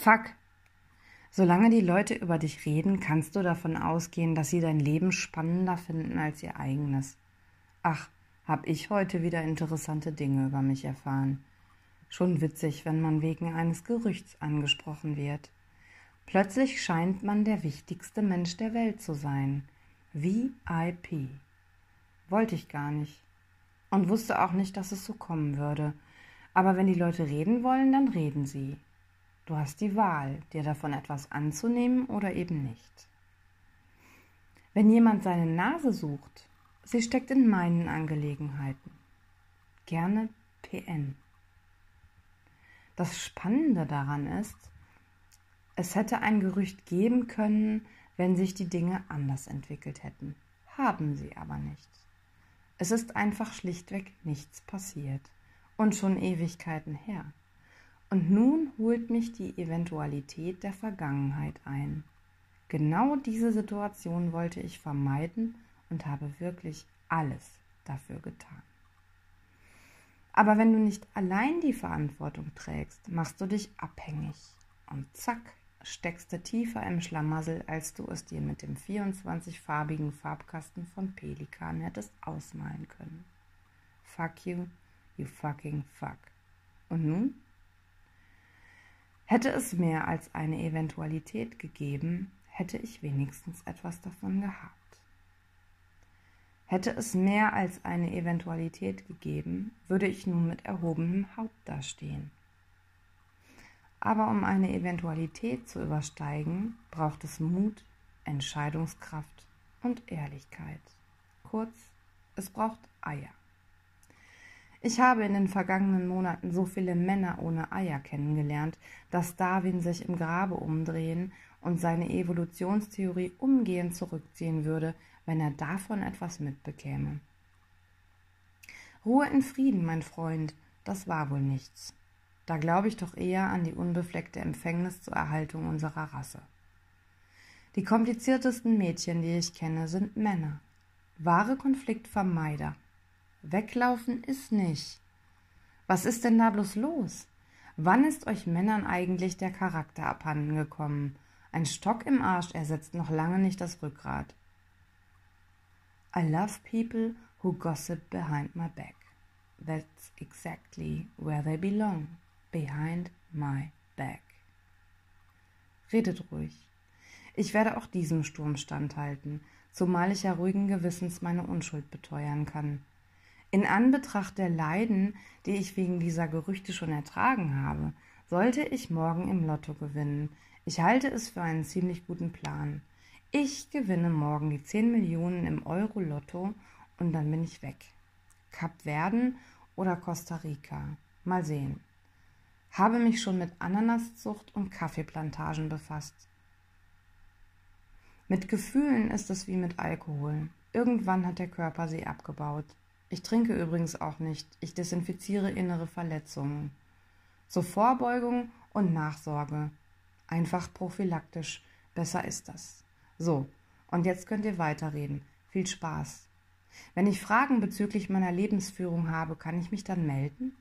Fuck. Solange die Leute über dich reden, kannst du davon ausgehen, dass sie dein Leben spannender finden als ihr eigenes. Ach, hab ich heute wieder interessante Dinge über mich erfahren. Schon witzig, wenn man wegen eines Gerüchts angesprochen wird. Plötzlich scheint man der wichtigste Mensch der Welt zu sein. VIP. Wollte ich gar nicht. Und wusste auch nicht, dass es so kommen würde. Aber wenn die Leute reden wollen, dann reden sie. Du hast die Wahl, dir davon etwas anzunehmen oder eben nicht. Wenn jemand seine Nase sucht, sie steckt in meinen Angelegenheiten. Gerne PN. Das Spannende daran ist, es hätte ein Gerücht geben können, wenn sich die Dinge anders entwickelt hätten. Haben sie aber nicht. Es ist einfach schlichtweg nichts passiert und schon Ewigkeiten her. Und nun holt mich die Eventualität der Vergangenheit ein. Genau diese Situation wollte ich vermeiden und habe wirklich alles dafür getan. Aber wenn du nicht allein die Verantwortung trägst, machst du dich abhängig und zack, steckst du tiefer im Schlamassel, als du es dir mit dem 24-farbigen Farbkasten von Pelikan hättest ausmalen können. Fuck you, you fucking fuck. Und nun? Hätte es mehr als eine Eventualität gegeben, hätte ich wenigstens etwas davon gehabt. Hätte es mehr als eine Eventualität gegeben, würde ich nun mit erhobenem Haupt dastehen. Aber um eine Eventualität zu übersteigen, braucht es Mut, Entscheidungskraft und Ehrlichkeit. Kurz, es braucht Eier. Ich habe in den vergangenen Monaten so viele Männer ohne Eier kennengelernt, dass Darwin sich im Grabe umdrehen und seine Evolutionstheorie umgehend zurückziehen würde, wenn er davon etwas mitbekäme. Ruhe in Frieden, mein Freund, das war wohl nichts. Da glaube ich doch eher an die unbefleckte Empfängnis zur Erhaltung unserer Rasse. Die kompliziertesten Mädchen, die ich kenne, sind Männer. Wahre Konfliktvermeider. Weglaufen ist nicht. Was ist denn da bloß los? Wann ist euch Männern eigentlich der Charakter abhanden gekommen? Ein Stock im Arsch ersetzt noch lange nicht das Rückgrat. I love people who gossip behind my back. That's exactly where they belong behind my back. Redet ruhig. Ich werde auch diesem Sturm standhalten, zumal ich ja ruhigen Gewissens meine Unschuld beteuern kann. In Anbetracht der Leiden, die ich wegen dieser Gerüchte schon ertragen habe, sollte ich morgen im Lotto gewinnen. Ich halte es für einen ziemlich guten Plan. Ich gewinne morgen die 10 Millionen im Euro-Lotto und dann bin ich weg. Kap Verden oder Costa Rica. Mal sehen habe mich schon mit Ananaszucht und Kaffeeplantagen befasst. Mit Gefühlen ist es wie mit Alkohol. Irgendwann hat der Körper sie abgebaut. Ich trinke übrigens auch nicht. Ich desinfiziere innere Verletzungen. Zur Vorbeugung und Nachsorge. Einfach prophylaktisch. Besser ist das. So, und jetzt könnt ihr weiterreden. Viel Spaß. Wenn ich Fragen bezüglich meiner Lebensführung habe, kann ich mich dann melden?